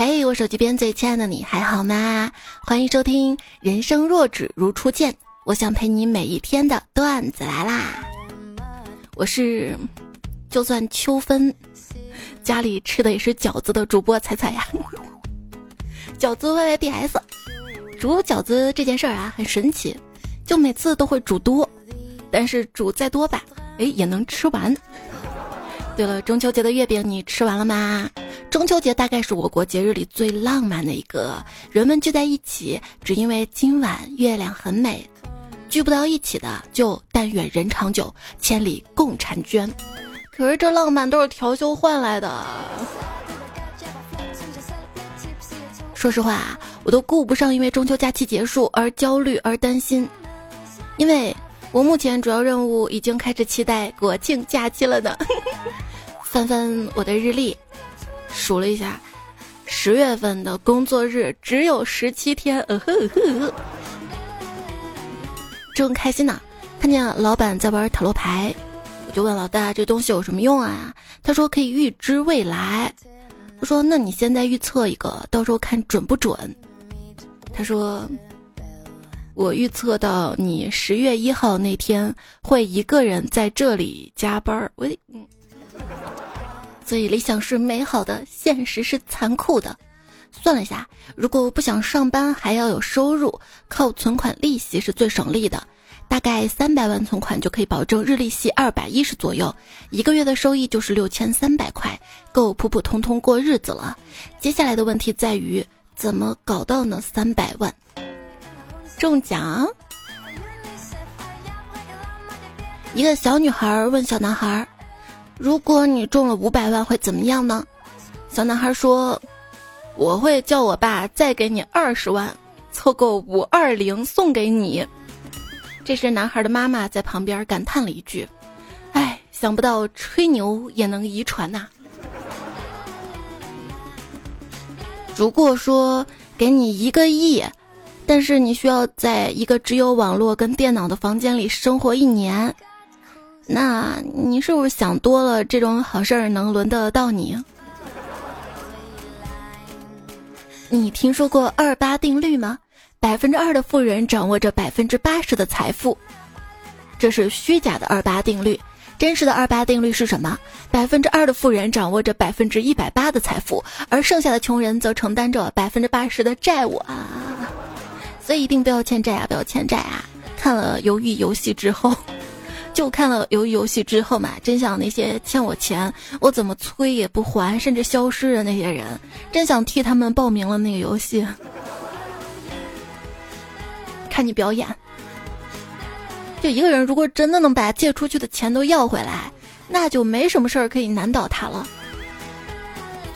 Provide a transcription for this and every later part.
嘿，我手机边最亲爱的你还好吗？欢迎收听《人生若只如初见》，我想陪你每一天的段子来啦。我是，就算秋分，家里吃的也是饺子的主播彩彩呀。饺子 Y Y D S，煮饺子这件事儿啊很神奇，就每次都会煮多，但是煮再多吧，哎也能吃完。对了，中秋节的月饼你吃完了吗？中秋节大概是我国节日里最浪漫的一个，人们聚在一起，只因为今晚月亮很美。聚不到一起的，就但愿人长久，千里共婵娟。可是这浪漫都是调休换来的。说实话，我都顾不上因为中秋假期结束而焦虑而担心，因为我目前主要任务已经开始期待国庆假期了呢。翻翻我的日历，数了一下，十月份的工作日只有十七天，呃呵呵，正开心呢。看见老板在玩塔罗牌，我就问老大这东西有什么用啊？他说可以预知未来。我说那你现在预测一个，到时候看准不准？他说我预测到你十月一号那天会一个人在这里加班儿。我嗯。所以理想是美好的，现实是残酷的。算了一下，如果不想上班还要有收入，靠存款利息是最省力的。大概三百万存款就可以保证日利息二百一十左右，一个月的收益就是六千三百块，够普普通通过日子了。接下来的问题在于怎么搞到那三百万？中奖？一个小女孩问小男孩。如果你中了五百万会怎么样呢？小男孩说：“我会叫我爸再给你二十万，凑够五二零送给你。”这时，男孩的妈妈在旁边感叹了一句：“哎，想不到吹牛也能遗传呐！”如果说给你一个亿，但是你需要在一个只有网络跟电脑的房间里生活一年。那你是不是想多了？这种好事儿能轮得到你？你听说过二八定律吗？百分之二的富人掌握着百分之八十的财富，这是虚假的二八定律。真实的二八定律是什么？百分之二的富人掌握着百分之一百八的财富，而剩下的穷人则承担着百分之八十的债务啊！所以一定不要欠债啊！不要欠债啊！看了《鱿鱼游戏》之后。就看了鱿鱼游戏之后嘛，真想那些欠我钱，我怎么催也不还，甚至消失的那些人，真想替他们报名了那个游戏，看你表演。就一个人，如果真的能把借出去的钱都要回来，那就没什么事儿可以难倒他了。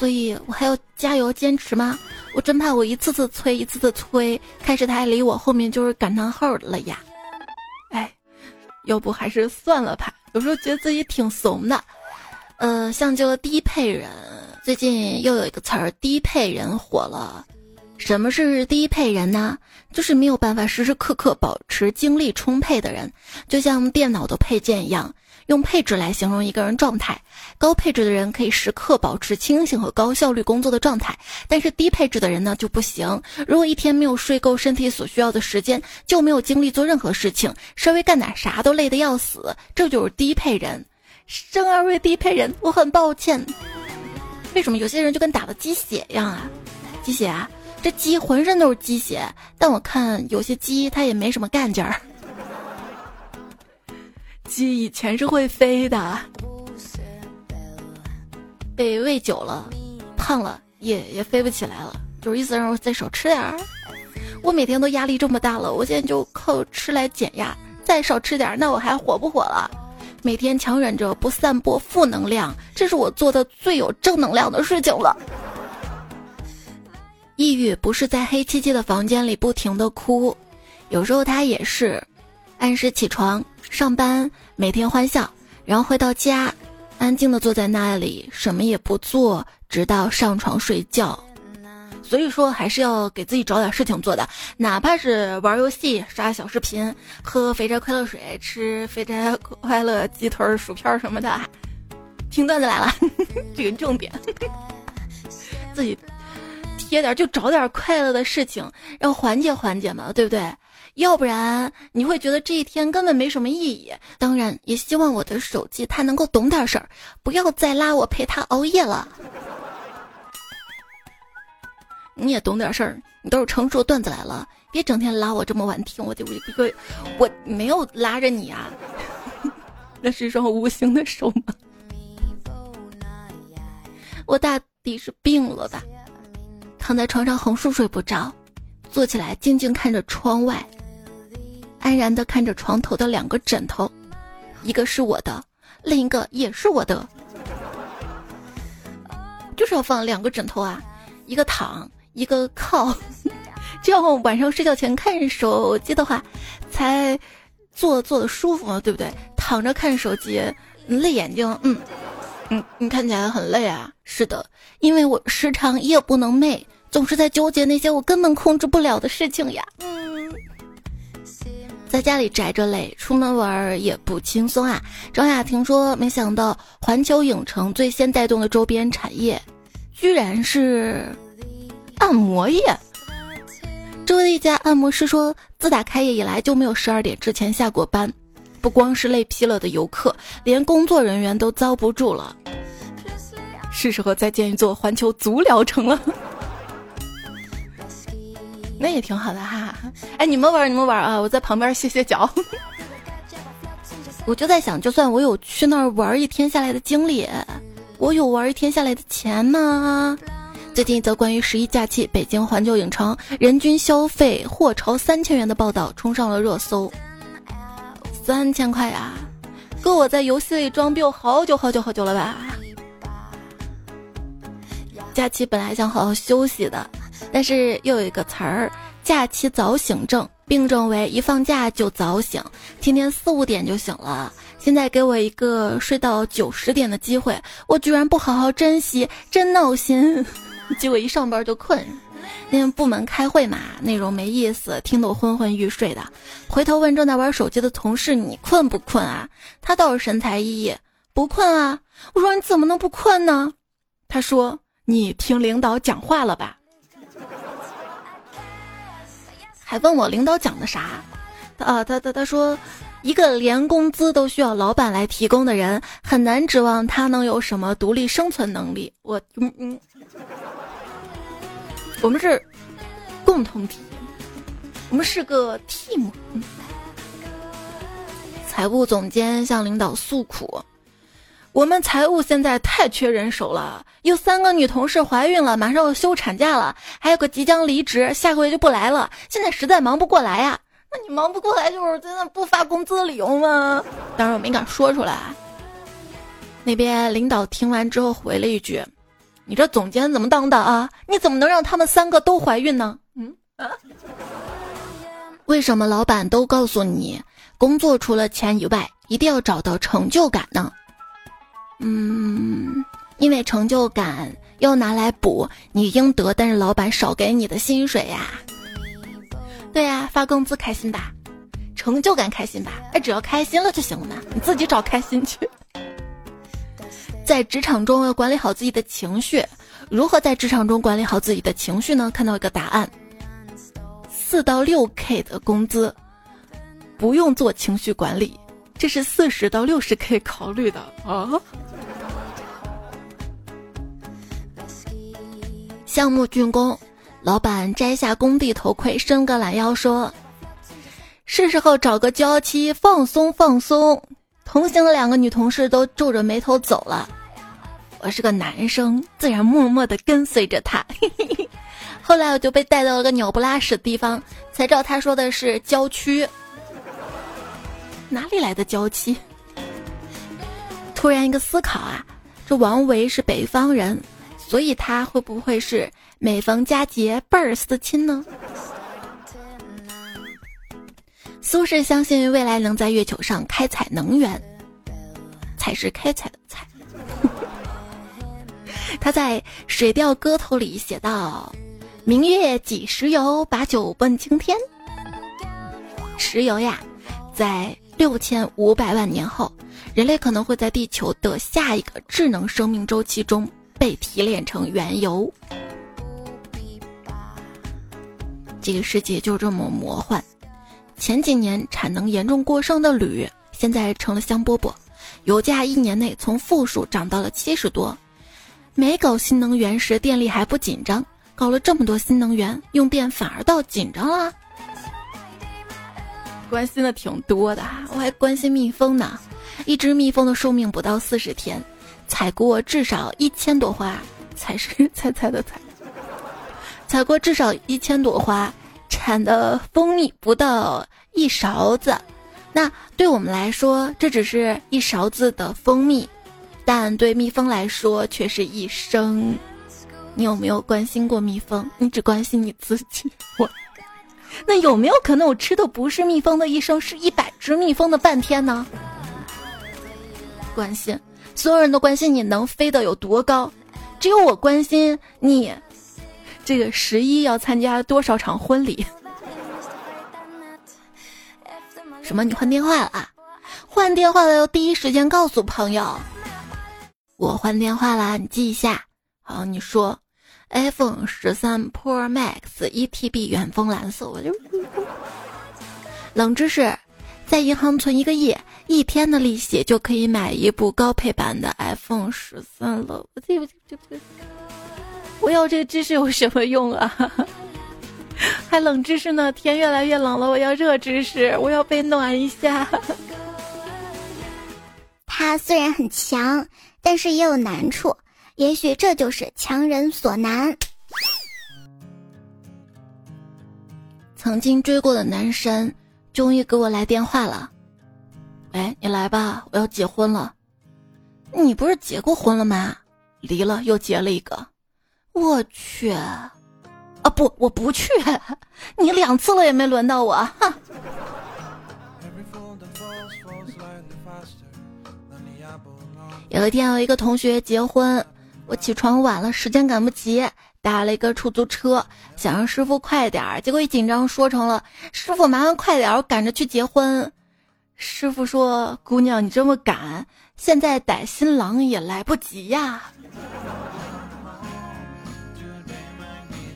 所以我还要加油坚持吗？我真怕我一次次催，一次次催，开始他还理我，后面就是感叹号了呀。哎要不还是算了吧。有时候觉得自己挺怂的，呃，像这个低配人，最近又有一个词儿“低配人”火了。什么是低配人呢？就是没有办法时时刻刻保持精力充沛的人，就像电脑的配件一样。用配置来形容一个人状态，高配置的人可以时刻保持清醒和高效率工作的状态，但是低配置的人呢就不行。如果一天没有睡够身体所需要的时间，就没有精力做任何事情，稍微干点啥都累得要死。这就是低配人。生而为低配人，我很抱歉。为什么有些人就跟打了鸡血一样啊？鸡血啊，这鸡浑身都是鸡血，但我看有些鸡它也没什么干劲儿。鸡以前是会飞的，被喂久了，胖了也也飞不起来了。就是意思让我再少吃点儿。我每天都压力这么大了，我现在就靠吃来减压。再少吃点儿，那我还活不活了？每天强忍着不散播负能量，这是我做的最有正能量的事情了。抑郁不是在黑漆漆的房间里不停的哭，有时候他也是按时起床。上班每天欢笑，然后回到家，安静的坐在那里，什么也不做，直到上床睡觉。所以说，还是要给自己找点事情做的，哪怕是玩游戏、刷小视频、喝肥宅快乐水、吃肥宅快乐鸡腿、薯片什么的。听段子来了，这个重点，自己。贴点，就找点快乐的事情，让缓解缓解嘛，对不对？要不然你会觉得这一天根本没什么意义。当然，也希望我的手机它能够懂点事儿，不要再拉我陪他熬夜了。你也懂点事儿，你都是成熟段子来了，别整天拉我这么晚听，我就我我我没有拉着你啊，那是一双无形的手吗？我大抵是病了吧？躺在床上横竖睡不着，坐起来静静看着窗外，安然的看着床头的两个枕头，一个是我的，另一个也是我的，就是要放两个枕头啊，一个躺，一个靠，这样晚上睡觉前看手机的话，才坐坐的舒服，对不对？躺着看手机累眼睛，嗯。嗯，你看起来很累啊。是的，因为我时常夜不能寐，总是在纠结那些我根本控制不了的事情呀。嗯，在家里宅着累，出门玩也不轻松啊。张雅婷说：“没想到环球影城最先带动的周边产业，居然是按摩业。”周围的一家按摩师说：“自打开业以来就没有十二点之前下过班。”不光是累劈了的游客，连工作人员都遭不住了。是时候再建一座环球足疗城了，那也挺好的哈。哎，你们玩你们玩啊，我在旁边歇歇脚。我就在想，就算我有去那儿玩一天下来的经历，我有玩一天下来的钱吗？最近一则关于十一假期北京环球影城人均消费或超三千元的报道冲上了热搜。三千块呀，够我在游戏里装逼好久好久好久了吧？假期本来想好好休息的，但是又有一个词儿“假期早醒症”，病症为一放假就早醒，天天四五点就醒了。现在给我一个睡到九十点的机会，我居然不好好珍惜，真闹心。结果一上班就困。因为部门开会嘛，内容没意思，听得我昏昏欲睡的。回头问正在玩手机的同事：“你困不困啊？”他倒是神采奕奕：“不困啊。”我说：“你怎么能不困呢？”他说：“你听领导讲话了吧？”还问我领导讲的啥？啊，他他他说：“一个连工资都需要老板来提供的人，很难指望他能有什么独立生存能力。”我嗯嗯。我们是共同体，我们是个 team。财务总监向领导诉苦：“我们财务现在太缺人手了，有三个女同事怀孕了，马上要休产假了，还有个即将离职，下个月就不来了。现在实在忙不过来呀。那你忙不过来，就是真的不发工资的理由吗？”当然我没敢说出来。那边领导听完之后回了一句。你这总监怎么当的啊？你怎么能让他们三个都怀孕呢？嗯啊？为什么老板都告诉你，工作除了钱以外，一定要找到成就感呢？嗯，因为成就感要拿来补你应得，但是老板少给你的薪水呀。对呀，发工资开心吧，成就感开心吧？哎，只要开心了就行了嘛，你自己找开心去。在职场中要管理好自己的情绪，如何在职场中管理好自己的情绪呢？看到一个答案：四到六 K 的工资不用做情绪管理，这是四十到六十 K 考虑的啊。项目竣工，老板摘下工地头盔，伸个懒腰说：“是时候找个娇妻放松放松。”同行的两个女同事都皱着眉头走了，我是个男生，自然默默的跟随着他。后来我就被带到了个鸟不拉屎的地方，才知道他说的是郊区。哪里来的娇妻？突然一个思考啊，这王维是北方人，所以他会不会是每逢佳节倍儿思亲呢？苏轼相信未来能在月球上开采能源，才是开采的采。他在《水调歌头》里写道：“明月几时有？把酒问青天。”石油呀，在六千五百万年后，人类可能会在地球的下一个智能生命周期中被提炼成原油。这个世界就这么魔幻。前几年产能严重过剩的铝，现在成了香饽饽。油价一年内从负数涨到了七十多。没搞新能源时电力还不紧张，搞了这么多新能源，用电反而倒紧张了。关心的挺多的，我还关心蜜蜂呢。一只蜜蜂的寿命不到四十天，采过至少一千朵花，采是采采的采，采过至少一千朵花，产的蜂蜜不到一勺子。那对我们来说，这只是一勺子的蜂蜜，但对蜜蜂来说却是一生。你有没有关心过蜜蜂？你只关心你自己。我，那有没有可能我吃的不是蜜蜂的一生，是一百只蜜蜂的半天呢？关心，所有人都关心你能飞得有多高，只有我关心你，这个十一要参加多少场婚礼。什么？你换电话了？啊？换电话了要第一时间告诉朋友。我换电话啦，你记一下。好，你说，iPhone 十三 Pro Max 一 TB 远峰蓝色。我就 冷知识，在银行存一个亿，一天的利息就可以买一部高配版的 iPhone 十三了。我这、这、这，我要这知识有什么用啊？还冷知识呢！天越来越冷了，我要热知识，我要被暖一下。他虽然很强，但是也有难处，也许这就是强人所难。曾经追过的男神，终于给我来电话了。喂，你来吧，我要结婚了。你不是结过婚了吗？离了又结了一个。我去。啊不，我不去，你两次了也没轮到我，哼。有一天，有一个同学结婚，我起床晚了，时间赶不及，打了一个出租车，想让师傅快点儿，结果一紧张说成了师傅麻烦快点儿，我赶着去结婚。师傅说：“姑娘，你这么赶，现在逮新郎也来不及呀。”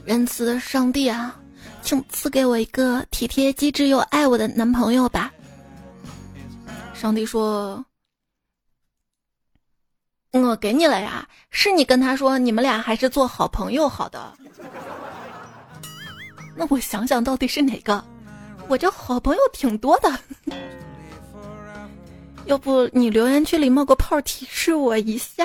仁慈的上帝啊，请赐给我一个体贴、机智又爱我的男朋友吧。上帝说：“我给你了呀，是你跟他说你们俩还是做好朋友好的。”那我想想到底是哪个？我这好朋友挺多的，要不你留言区里冒个泡提示我一下。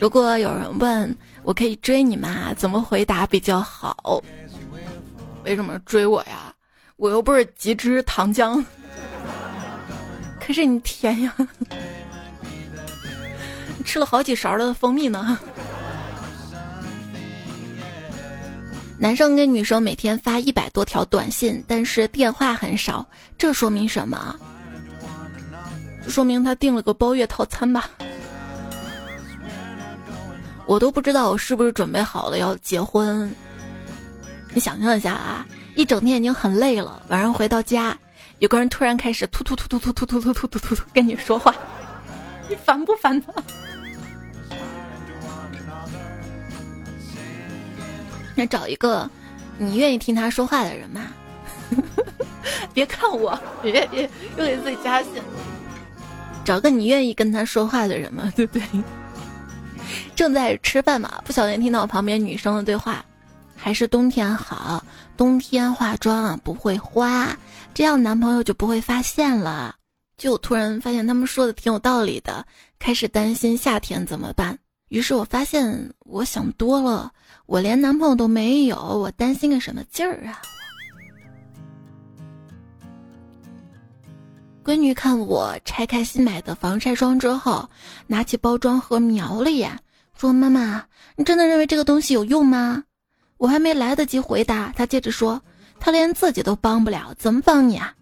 如果有人问我可以追你吗？怎么回答比较好？为什么追我呀？我又不是急支糖浆，可是你甜呀！吃了好几勺的蜂蜜呢。男生跟女生每天发一百多条短信，但是电话很少，这说明什么？说明他订了个包月套餐吧。我都不知道我是不是准备好了要结婚。你想象一下啊，一整天已经很累了，晚上回到家，有个人突然开始突突突突突突突突突突突跟你说话，你烦不烦呢？你找一个你愿意听他说话的人嘛。别看我，别别又给自己加戏。找个你愿意跟他说话的人嘛，对不对？正在吃饭嘛，不小心听到旁边女生的对话，还是冬天好，冬天化妆啊不会花，这样男朋友就不会发现了。就突然发现他们说的挺有道理的，开始担心夏天怎么办。于是我发现我想多了，我连男朋友都没有，我担心个什么劲儿啊？闺女看我拆开新买的防晒霜之后，拿起包装盒瞄了一眼，说：“妈妈，你真的认为这个东西有用吗？”我还没来得及回答，她接着说：“她连自己都帮不了，怎么帮你啊？”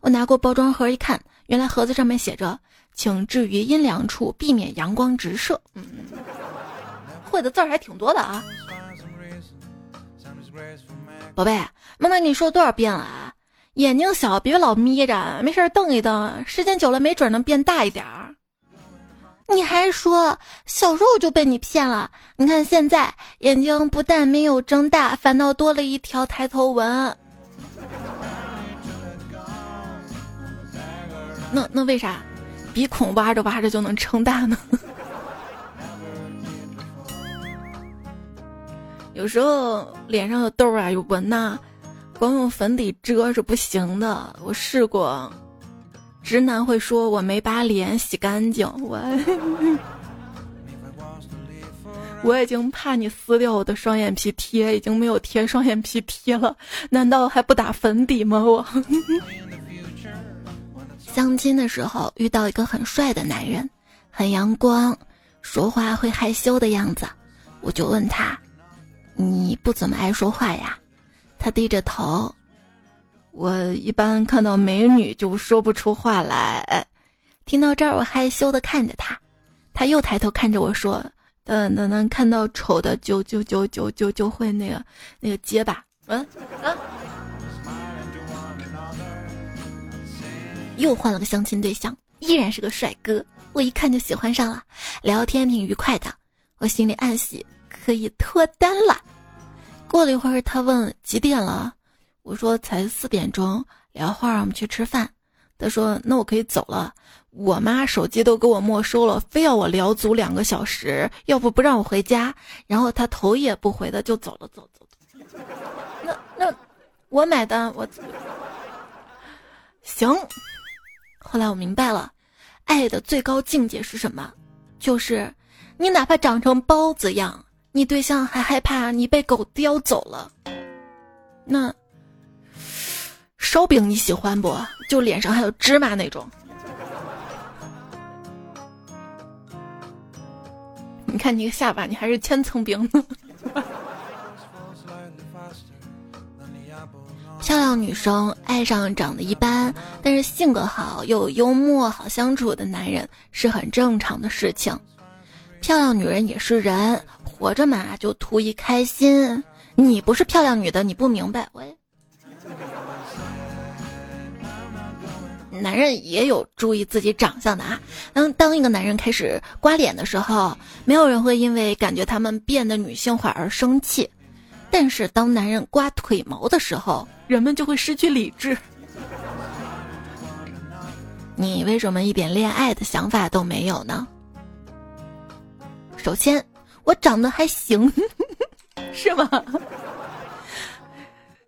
我拿过包装盒一看，原来盒子上面写着：“请置于阴凉处，避免阳光直射。”嗯，会的字儿还挺多的啊。宝贝，妈妈跟，你说多少遍了啊？眼睛小，别老眯着，没事瞪一瞪，时间久了没准能变大一点儿。你还说小时候就被你骗了？你看现在眼睛不但没有睁大，反倒多了一条抬头纹。那那为啥鼻孔挖着挖着就能撑大呢？有时候脸上有痘啊、有纹呐，光用粉底遮是不行的。我试过，直男会说我没把脸洗干净。我 我已经怕你撕掉我的双眼皮贴，已经没有贴双眼皮贴了，难道还不打粉底吗？我。相亲的时候遇到一个很帅的男人，很阳光，说话会害羞的样子，我就问他：“你不怎么爱说话呀？”他低着头，我一般看到美女就说不出话来。听到这儿，我害羞的看着他，他又抬头看着我说：“等等等，看到丑的就就就就就就会那个那个结巴。”嗯嗯。又换了个相亲对象，依然是个帅哥，我一看就喜欢上了，聊天挺愉快的，我心里暗喜可以脱单了。过了一会儿，他问几点了，我说才四点钟，聊会儿我们去吃饭。他说那我可以走了，我妈手机都给我没收了，非要我聊足两个小时，要不不让我回家。然后他头也不回的就走了，走走走。那那我买单，我行。后来我明白了，爱的最高境界是什么？就是你哪怕长成包子样，你对象还害怕你被狗叼走了。那烧饼你喜欢不？就脸上还有芝麻那种。你看你个下巴，你还是千层饼呢。漂亮女生爱上长得一般，但是性格好又幽默、好相处的男人是很正常的事情。漂亮女人也是人，活着嘛就图一开心。你不是漂亮女的，你不明白。喂，男人也有注意自己长相的啊。当当一个男人开始刮脸的时候，没有人会因为感觉他们变得女性化而生气。但是当男人刮腿毛的时候，人们就会失去理智。你为什么一点恋爱的想法都没有呢？首先，我长得还行，是吗？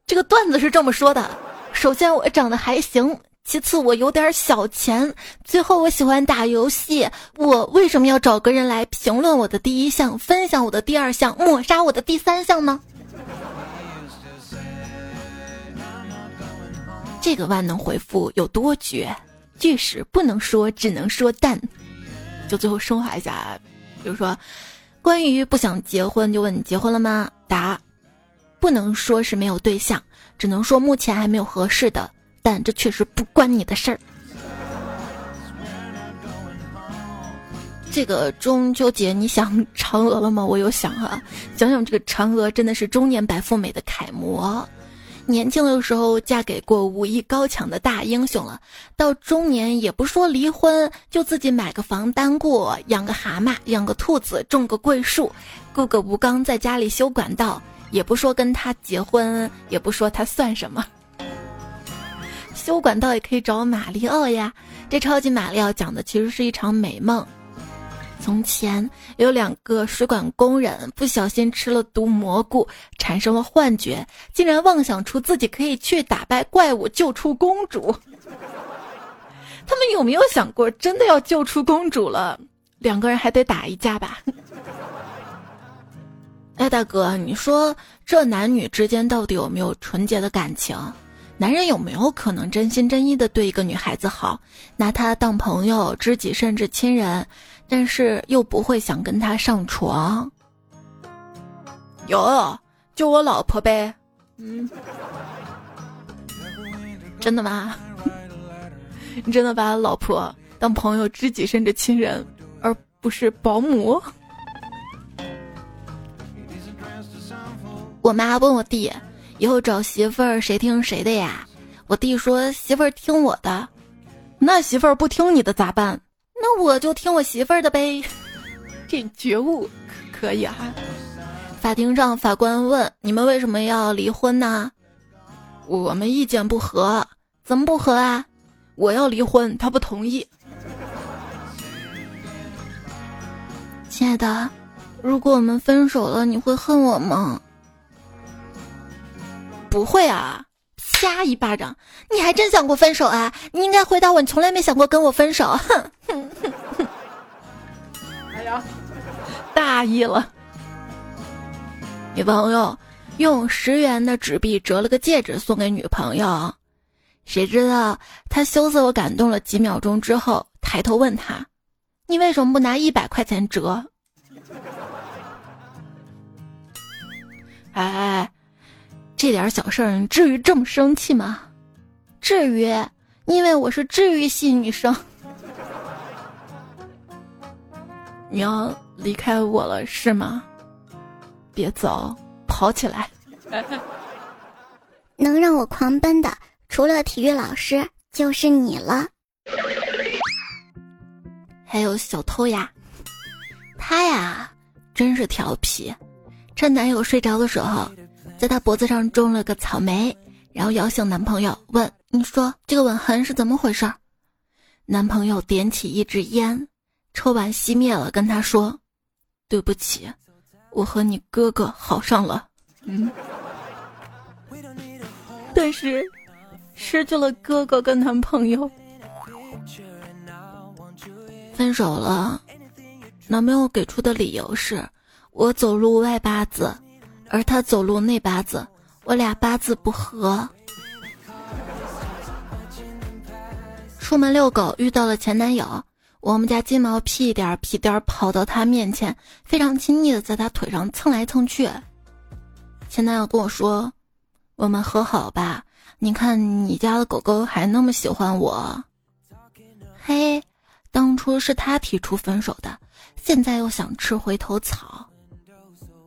这个段子是这么说的：首先我长得还行，其次我有点小钱，最后我喜欢打游戏。我为什么要找个人来评论我的第一项，分享我的第二项，抹杀我的第三项呢？这个万能回复有多绝？句式不能说，只能说但。就最后升华一下，比如说，关于不想结婚，就问你结婚了吗？答：不能说是没有对象，只能说目前还没有合适的。但这确实不关你的事儿。这个中秋节你想嫦娥了吗？我有想啊，想想这个嫦娥真的是中年白富美的楷模。年轻的时候嫁给过武艺高强的大英雄了，到中年也不说离婚，就自己买个房单过，养个蛤蟆，养个兔子，种个桂树，雇个吴刚在家里修管道，也不说跟他结婚，也不说他算什么。修管道也可以找马里奥呀，这超级马里奥讲的其实是一场美梦。从前有两个水管工人不小心吃了毒蘑菇，产生了幻觉，竟然妄想出自己可以去打败怪物，救出公主。他们有没有想过，真的要救出公主了，两个人还得打一架吧？哎，大哥，你说这男女之间到底有没有纯洁的感情？男人有没有可能真心真意的对一个女孩子好，拿她当朋友、知己，甚至亲人？但是又不会想跟她上床，有就我老婆呗，嗯，真的吗？你真的把老婆当朋友、知己甚至亲人，而不是保姆？我妈问我弟以后找媳妇儿谁听谁的呀？我弟说媳妇儿听我的，那媳妇儿不听你的咋办？那我就听我媳妇儿的呗。这觉悟可以啊。法庭上，法官问：“你们为什么要离婚呢？”我们意见不合。怎么不合啊？我要离婚，他不同意。亲爱的，如果我们分手了，你会恨我吗？不会啊。啪一巴掌！你还真想过分手啊？你应该回答我，你从来没想过跟我分手。哼哼哼哼！哎呀，大意了。女朋友用十元的纸币折了个戒指送给女朋友，谁知道他羞涩我感动了几秒钟之后，抬头问他：“你为什么不拿一百块钱折？”哎。这点小事儿，你至于这么生气吗？至于，因为我是治愈系女生。你要离开我了是吗？别走，跑起来！能让我狂奔的，除了体育老师，就是你了。还有小偷呀，他呀，真是调皮，趁男友睡着的时候。在他脖子上种了个草莓，然后摇醒男朋友，问：“你说这个吻痕是怎么回事？”男朋友点起一支烟，抽完熄灭了，跟他说：“对不起，我和你哥哥好上了。”嗯，但是失去了哥哥跟男朋友，分手了。男朋友给出的理由是：“我走路外八字。”而他走路那八字，我俩八字不合。出门遛狗遇到了前男友，我们家金毛屁颠儿屁颠儿跑到他面前，非常亲昵的在他腿上蹭来蹭去。前男友跟我说：“我们和好吧，你看你家的狗狗还那么喜欢我。”嘿，当初是他提出分手的，现在又想吃回头草。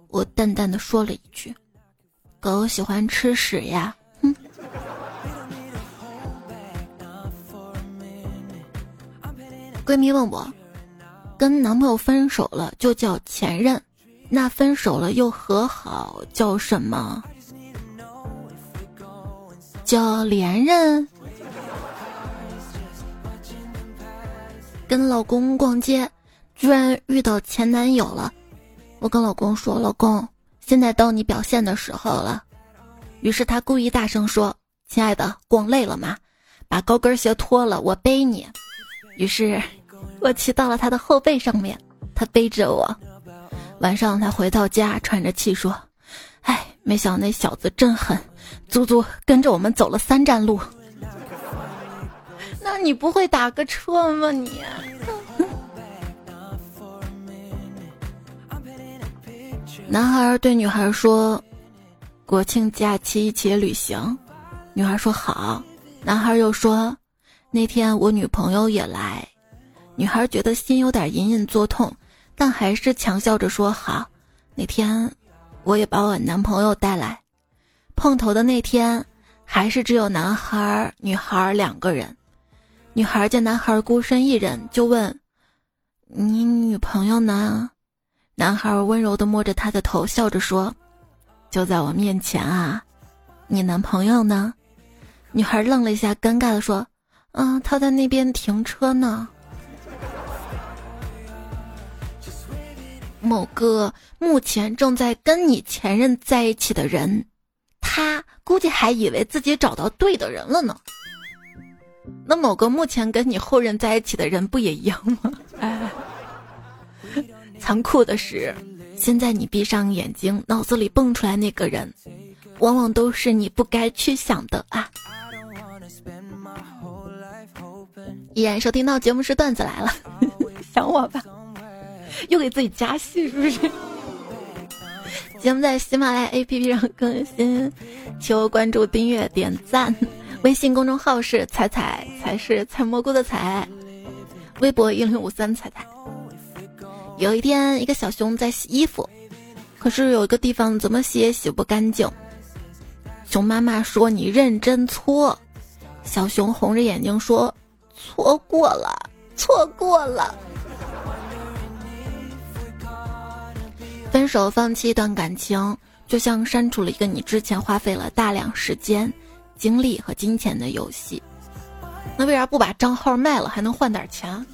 我淡淡的说了一句：“狗喜欢吃屎呀。”哼。闺蜜问我：“跟男朋友分手了就叫前任，那分手了又和好叫什么？叫连任？”跟老公逛街，居然遇到前男友了。我跟老公说：“老公，现在到你表现的时候了。”于是他故意大声说：“亲爱的，逛累了吗？把高跟鞋脱了，我背你。”于是，我骑到了他的后背上面，他背着我。晚上他回到家，喘着气说：“哎，没想到那小子真狠，足足跟着我们走了三站路。”那你不会打个车吗？你？男孩对女孩说：“国庆假期一起旅行。”女孩说：“好。”男孩又说：“那天我女朋友也来。”女孩觉得心有点隐隐作痛，但还是强笑着说：“好。”那天我也把我男朋友带来。碰头的那天，还是只有男孩、女孩两个人。女孩见男孩孤身一人，就问：“你女朋友呢？”男孩温柔地摸着她的头，笑着说：“就在我面前啊，你男朋友呢？”女孩愣了一下，尴尬地说：“嗯，他在那边停车呢。”某个目前正在跟你前任在一起的人，他估计还以为自己找到对的人了呢。那某个目前跟你后任在一起的人不也一样吗？哎。残酷的是，现在你闭上眼睛，脑子里蹦出来那个人，往往都是你不该去想的啊！依然收听到节目是段子来了，想我吧？又给自己加戏是不是？节目在喜马拉雅 APP 上更新，求关注、订阅、点赞。微信公众号是“彩彩”，才是采蘑菇的采。微博一零五三彩彩。有一天，一个小熊在洗衣服，可是有一个地方怎么洗也洗不干净。熊妈妈说：“你认真搓。”小熊红着眼睛说：“错过了。”错过了。分手放弃一段感情，就像删除了一个你之前花费了大量时间、精力和金钱的游戏。那为啥不把账号卖了，还能换点钱？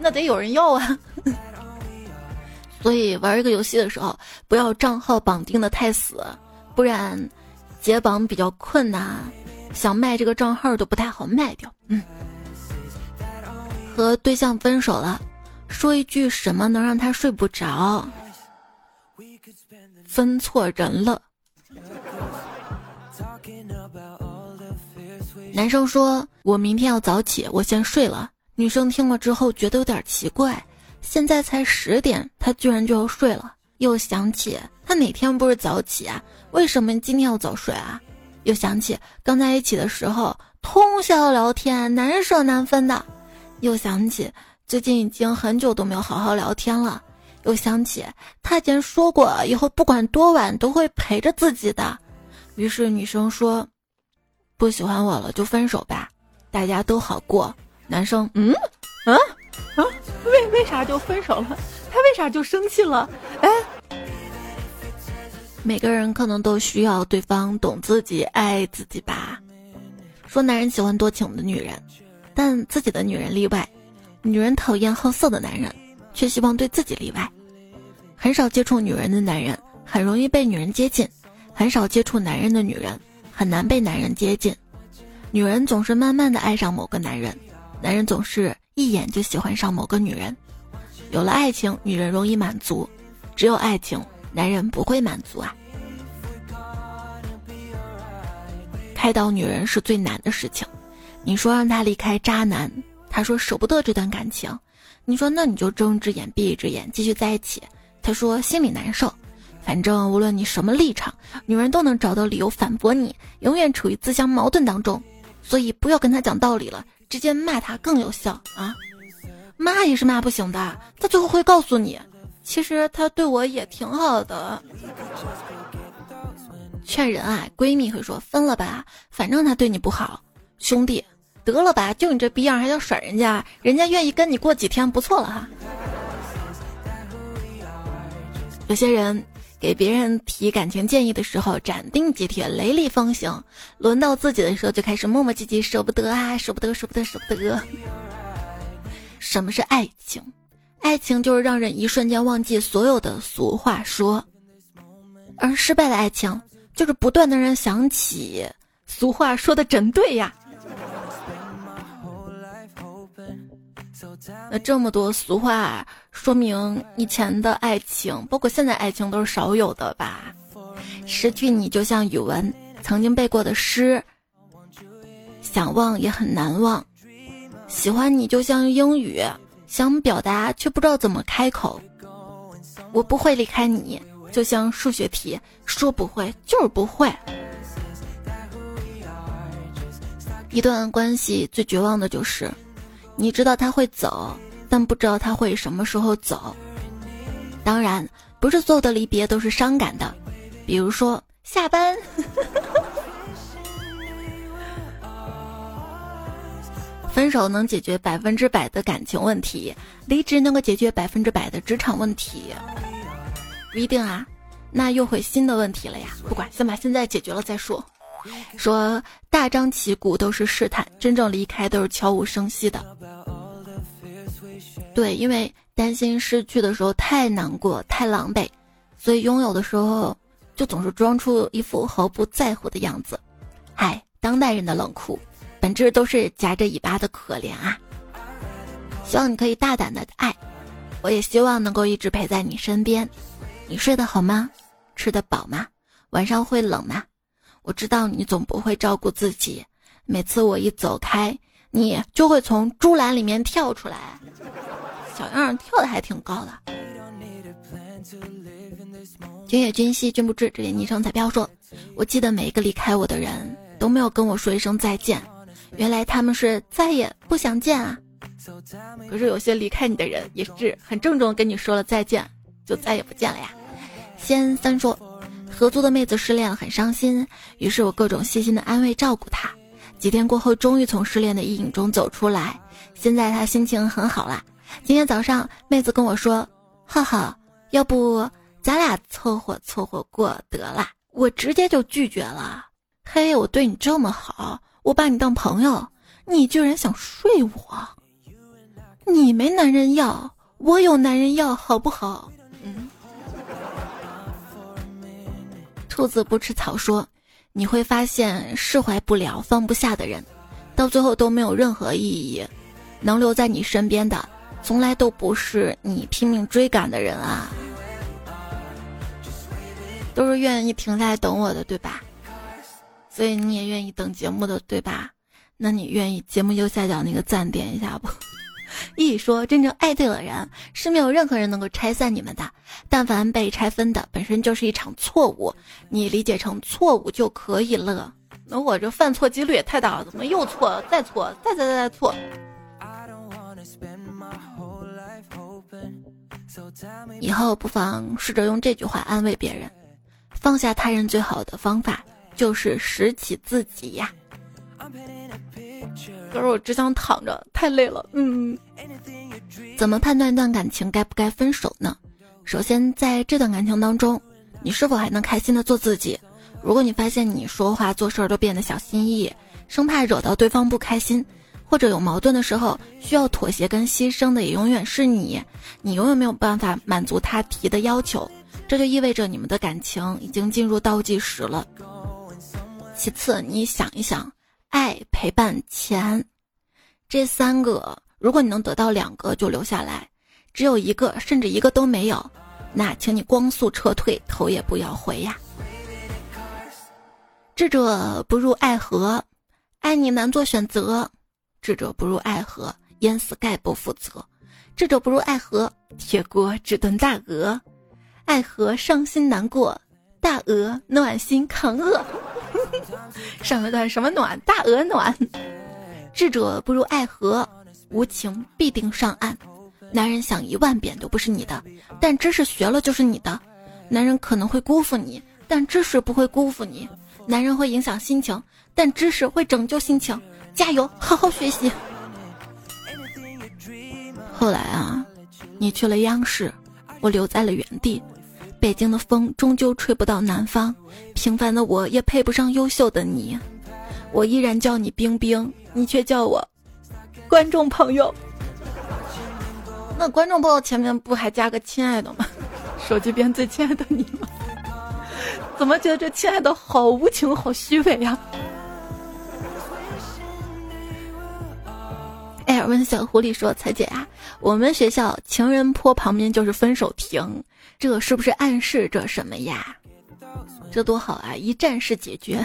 那得有人要啊。所以玩一个游戏的时候，不要账号绑定的太死，不然解绑比较困难，想卖这个账号都不太好卖掉。嗯，和对象分手了，说一句什么能让他睡不着？分错人了。男生说：“我明天要早起，我先睡了。”女生听了之后觉得有点奇怪，现在才十点，他居然就要睡了。又想起他哪天不是早起啊？为什么今天要早睡啊？又想起刚在一起的时候通宵聊天，难舍难分的。又想起最近已经很久都没有好好聊天了。又想起他以前说过，以后不管多晚都会陪着自己的。于是女生说：“不喜欢我了就分手吧，大家都好过。”男生，嗯，啊啊，为为啥就分手了？他为啥就生气了？哎，每个人可能都需要对方懂自己、爱自己吧。说男人喜欢多情的女人，但自己的女人例外。女人讨厌好色的男人。却希望对自己例外，很少接触女人的男人很容易被女人接近，很少接触男人的女人很难被男人接近。女人总是慢慢的爱上某个男人，男人总是一眼就喜欢上某个女人。有了爱情，女人容易满足；只有爱情，男人不会满足啊。开导女人是最难的事情。你说让他离开渣男，他说舍不得这段感情。你说那你就睁一只眼闭一只眼，继续在一起。他说心里难受，反正无论你什么立场，女人都能找到理由反驳你，永远处于自相矛盾当中。所以不要跟他讲道理了，直接骂他更有效啊！骂也是骂不行的，他最后会告诉你，其实他对我也挺好的。劝人啊，闺蜜会说分了吧，反正他对你不好，兄弟。得了吧，就你这逼样还想甩人家？人家愿意跟你过几天不错了哈。有些人给别人提感情建议的时候斩钉截铁、雷厉风行，轮到自己的时候就开始磨磨唧唧，舍不得啊，舍不得，舍不得，舍不得。什么是爱情？爱情就是让人一瞬间忘记所有的俗话说，而失败的爱情就是不断的让人想起俗话说的真对呀。那这么多俗话，说明以前的爱情，包括现在爱情都是少有的吧？失去你就像语文曾经背过的诗，想忘也很难忘；喜欢你就像英语，想表达却不知道怎么开口。我不会离开你，就像数学题，说不会就是不会。一段关系最绝望的就是。你知道他会走，但不知道他会什么时候走。当然，不是所有的离别都是伤感的，比如说下班。分手能解决百分之百的感情问题，离职能够解决百分之百的职场问题，不一定啊。那又会新的问题了呀。不管，先把现在解决了再说。说大张旗鼓都是试探，真正离开都是悄无声息的。对，因为担心失去的时候太难过、太狼狈，所以拥有的时候就总是装出一副毫不在乎的样子。嗨，当代人的冷酷，本质都是夹着尾巴的可怜啊！希望你可以大胆的爱，我也希望能够一直陪在你身边。你睡得好吗？吃得饱吗？晚上会冷吗？我知道你总不会照顾自己，每次我一走开，你就会从猪栏里面跳出来，小样跳的还挺高的。君野君兮君不知，这里昵称彩票说，我记得每一个离开我的人都没有跟我说一声再见，原来他们是再也不想见啊。可是有些离开你的人也是很郑重跟你说了再见，就再也不见了呀。先三说。合租的妹子失恋了，很伤心。于是我各种细心的安慰照顾她。几天过后，终于从失恋的阴影中走出来。现在她心情很好啦。今天早上妹子跟我说：“浩浩，要不咱俩凑合凑合过得了？”我直接就拒绝了。嘿，我对你这么好，我把你当朋友，你居然想睡我？你没男人要，我有男人要，好不好？嗯。兔子不吃草说：“你会发现，释怀不了、放不下的人，到最后都没有任何意义。能留在你身边的，从来都不是你拼命追赶的人啊，都是愿意停下来等我的，对吧？所以你也愿意等节目的，对吧？那你愿意节目右下角那个赞点一下不？” 一说真正爱对了人，是没有任何人能够拆散你们的。但凡被拆分的，本身就是一场错误，你理解成错误就可以了。那我这犯错几率也太大了，怎么又错再错再再再再错？以后不妨试着用这句话安慰别人：放下他人最好的方法就是拾起自己呀。可是我只想躺着，太累了。嗯，怎么判断一段感情该不该分手呢？首先，在这段感情当中，你是否还能开心的做自己？如果你发现你说话做事都变得小心翼翼，生怕惹到对方不开心，或者有矛盾的时候需要妥协跟牺牲的也永远是你，你永远没有办法满足他提的要求，这就意味着你们的感情已经进入倒计时了。其次，你想一想。爱、陪伴、钱，这三个，如果你能得到两个，就留下来；只有一个，甚至一个都没有，那请你光速撤退，头也不要回呀。智者不入爱河，爱你难做选择；智者不入爱河，淹死概不负责；智者不入爱河，铁锅只炖大鹅。爱河伤心难过，大鹅暖心扛饿。上了段什么暖？大鹅暖。智者不入爱河，无情必定上岸。男人想一万遍都不是你的，但知识学了就是你的。男人可能会辜负你，但知识不会辜负你。男人会影响心情，但知识会拯救心情。加油，好好学习。后来啊，你去了央视，我留在了原地。北京的风终究吹不到南方，平凡的我也配不上优秀的你。我依然叫你冰冰，你却叫我观众朋友。那观众朋友前面不还加个亲爱的吗？手机边最亲爱的你吗？怎么觉得这亲爱的好无情，好虚伪呀？艾尔文小狐狸说：“彩姐啊，我们学校情人坡旁边就是分手亭，这是不是暗示着什么呀？这多好啊，一站式解决。”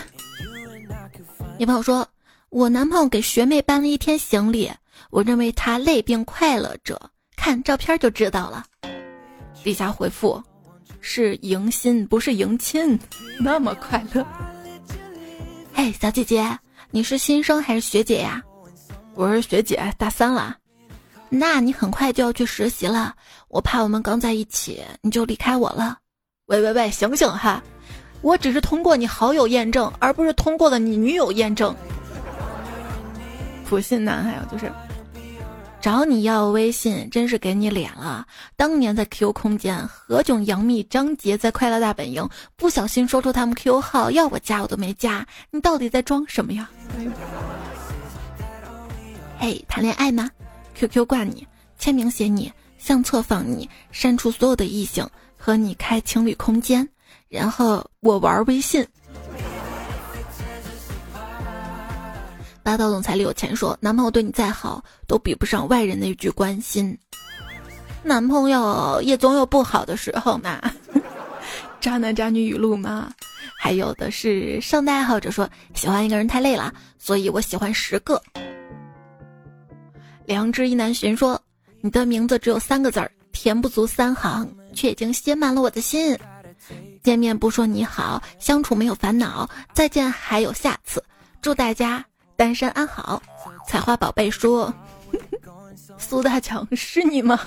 女朋友说：“我男朋友给学妹搬了一天行李，我认为他累并快乐着，看照片就知道了。”底下回复：“是迎新，不是迎亲，那么快乐。”哎，小姐姐，你是新生还是学姐呀？我是学姐，大三了，那你很快就要去实习了，我怕我们刚在一起你就离开我了。喂喂喂，醒醒哈！我只是通过你好友验证，而不是通过了你女友验证。普信男还有就是，找你要微信真是给你脸了。当年在 Q 空间，何炅、杨幂、张杰在快乐大本营不小心说出他们 Q 号，要我加我都没加，你到底在装什么呀？嘿，谈恋爱吗？QQ 挂你，签名写你，相册放你，删除所有的异性，和你开情侣空间，然后我玩微信。霸道总裁里有钱说，男朋友对你再好，都比不上外人的一句关心。男朋友也总有不好的时候嘛。渣男渣女语录吗？还有的是上代爱好者说，喜欢一个人太累了，所以我喜欢十个。良知一难寻说：“你的名字只有三个字儿，填不足三行，却已经写满了我的心。见面不说你好，相处没有烦恼，再见还有下次。祝大家单身安好。”采花宝贝说：“ 苏大强是你吗？”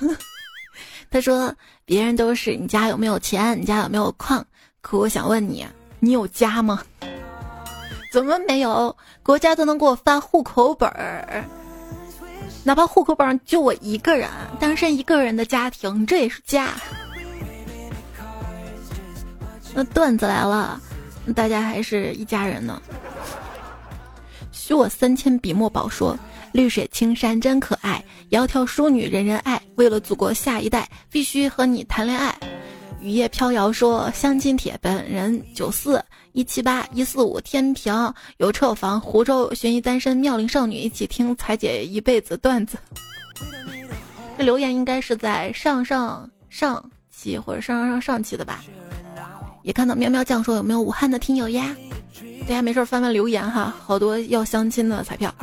他说：“别人都是你家有没有钱，你家有没有矿，可我想问你，你有家吗？怎么没有？国家都能给我发户口本儿。”哪怕户口本上就我一个人，单身一个人的家庭，这也是家。那段子来了，大家还是一家人呢。许我三千笔墨宝说：“绿水青山真可爱，窈窕淑女人人爱。为了祖国下一代，必须和你谈恋爱。”雨夜飘摇说：“相亲帖本人九四一七八一四五天平有车有房，湖州悬疑单身妙龄少女一起听彩姐一辈子段子。”这留言应该是在上上上期或者上上上上期的吧？也看到喵喵酱说有没有武汉的听友呀？大家没事翻翻留言哈，好多要相亲的彩票。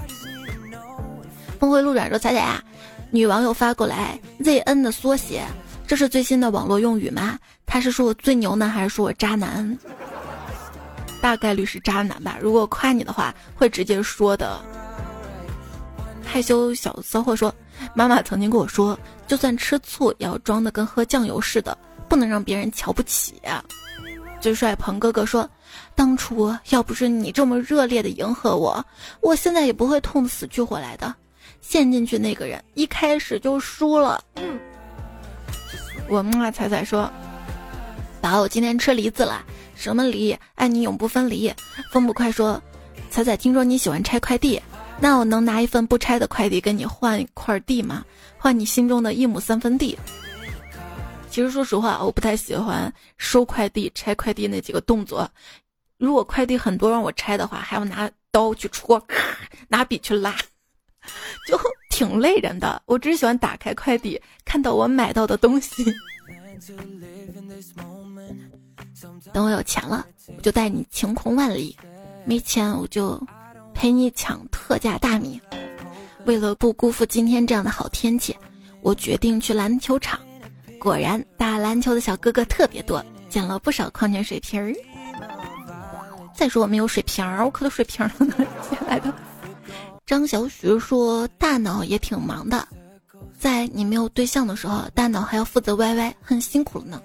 峰回路转说彩彩啊，女网友发过来 ZN 的缩写，这是最新的网络用语吗？他是说我最牛呢，还是说我渣男？大概率是渣男吧。如果夸你的话，会直接说的。害羞小骚货说，妈妈曾经跟我说，就算吃醋也要装的跟喝酱油似的，不能让别人瞧不起。最帅鹏哥哥说：“当初要不是你这么热烈的迎合我，我现在也不会痛死去活来的。陷进去那个人一开始就输了。”嗯，我妈彩彩说：“宝，我今天吃梨子了，什么梨？爱你永不分离。”风不快说：“彩彩，听说你喜欢拆快递，那我能拿一份不拆的快递跟你换一块地吗？换你心中的一亩三分地。”其实说实话，我不太喜欢收快递、拆快递那几个动作。如果快递很多让我拆的话，还要拿刀去戳，拿笔去拉，就挺累人的。我只喜欢打开快递，看到我买到的东西。等我有钱了，我就带你晴空万里；没钱，我就陪你抢特价大米。为了不辜负今天这样的好天气，我决定去篮球场。果然，打篮球的小哥哥特别多，捡了不少矿泉水瓶儿。再说我没有水瓶儿，我可都水瓶儿呢，捡来的。张小徐说：“大脑也挺忙的，在你没有对象的时候，大脑还要负责 YY，很辛苦了呢。”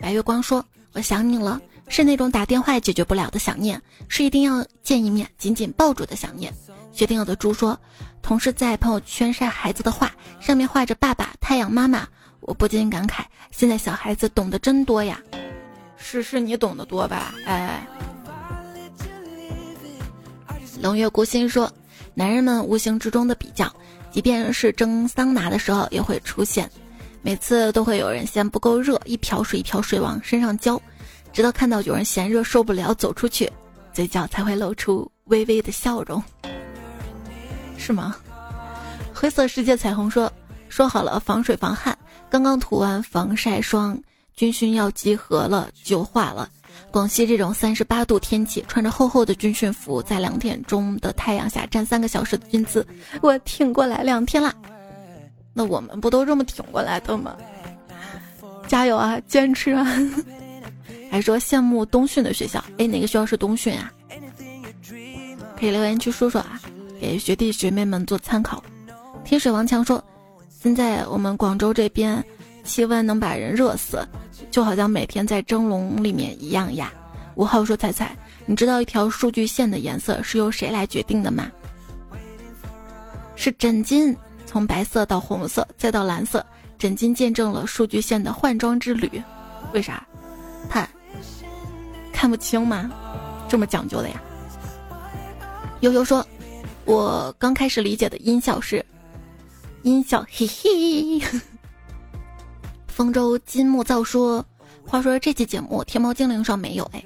白月光说：“我想你了，是那种打电话解决不了的想念，是一定要见一面紧紧抱住的想念。”薛定谔的猪说：“同事在朋友圈晒孩子的画，上面画着爸爸、太阳、妈妈。”我不禁感慨，现在小孩子懂得真多呀，是是你懂得多吧？哎，冷月孤心说，男人们无形之中的比较，即便是蒸桑拿的时候也会出现，每次都会有人嫌不够热，一瓢水一瓢水往身上浇，直到看到有人嫌热受不了走出去，嘴角才会露出微微的笑容，是吗？灰色世界彩虹说，说好了防水防汗。刚刚涂完防晒霜，军训要集合了就化了。广西这种三十八度天气，穿着厚厚的军训服，在两点钟的太阳下站三个小时的军姿，我挺过来两天啦。那我们不都这么挺过来的吗？加油啊，坚持啊！还说羡慕冬训的学校，哎，哪个学校是冬训啊？可以留言区说说啊，给学弟学妹们做参考。天水王强说。现在我们广州这边，气温能把人热死，就好像每天在蒸笼里面一样呀。吴浩说：“彩彩，你知道一条数据线的颜色是由谁来决定的吗？是枕巾从白色到红色再到蓝色，枕巾见证了数据线的换装之旅。为啥？他看不清吗？这么讲究的呀？”悠悠说：“我刚开始理解的音效是。”音效，嘿嘿。方舟金木造说：“话说这期节目天猫精灵上没有哎，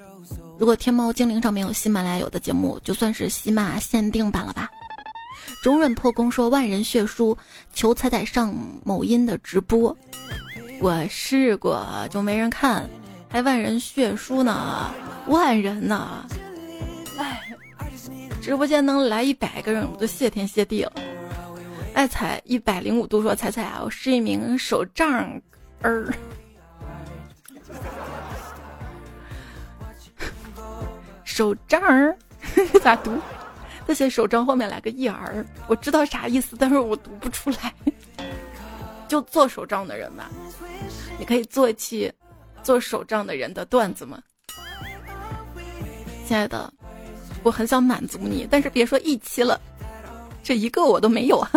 如果天猫精灵上没有喜马拉雅有的节目，就算是喜马限定版了吧。”中润破功说：“万人血书，求彩彩上某音的直播。”我试过就没人看，还万人血书呢，万人呢。哎，直播间能来一百个人，我都谢天谢地了。爱彩一百零五度说：“彩彩啊，我是一名手账儿，手账儿 咋读？他写手账后面来个一儿，我知道啥意思，但是我读不出来。就做手账的人吧，你可以做一期做手账的人的段子吗？亲爱的，我很想满足你，但是别说一期了。”这一个我都没有啊！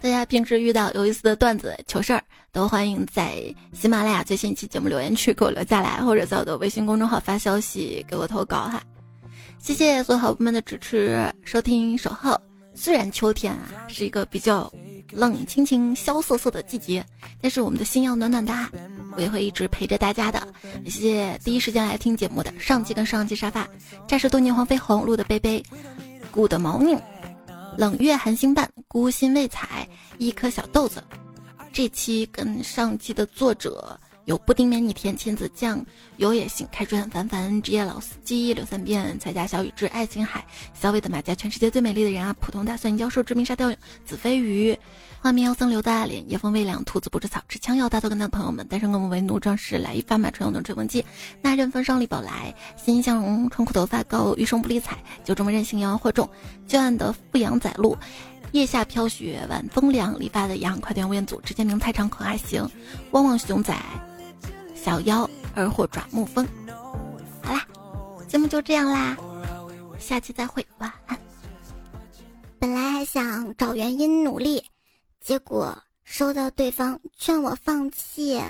大家平时遇到有意思的段子、糗事儿，都欢迎在喜马拉雅最新一期节目留言区给我留下来，或者在我的微信公众号发消息给我投稿哈。谢谢所有好朋友们的支持、收听、守候。虽然秋天啊是一个比较冷清清、萧瑟瑟的季节，但是我们的心要暖暖的，我也会一直陪着大家的。谢谢第一时间来听节目的上期跟上期沙发，战士多年黄飞鸿，路的杯杯，古的毛宁。冷月寒星伴，孤心未采，一颗小豆子。这期跟上期的作者有布丁美女甜亲子酱，有野性开春凡凡职业老司机刘三变彩家小雨之爱琴海小伟的马甲全世界最美丽的人啊普通大蒜妖兽致命沙雕子飞鱼。画面妖僧刘大脸，夜风微凉，兔子不知草，持枪要大头跟的朋友们，单身狗母为奴，壮士来一发买春，用的吹风机，那阵风霜里宝来，欣欣向荣，穿裤头发高，余生不理睬，就这么任性，阳货重，旧案的富阳仔路，夜下飘雪，晚风凉，理发的羊，快点吴彦祖，直接名太长可爱行，汪汪熊仔，小妖二货爪木风，好啦，节目就这样啦，下期再会，晚安。本来还想找原因努力。结果收到对方劝我放弃。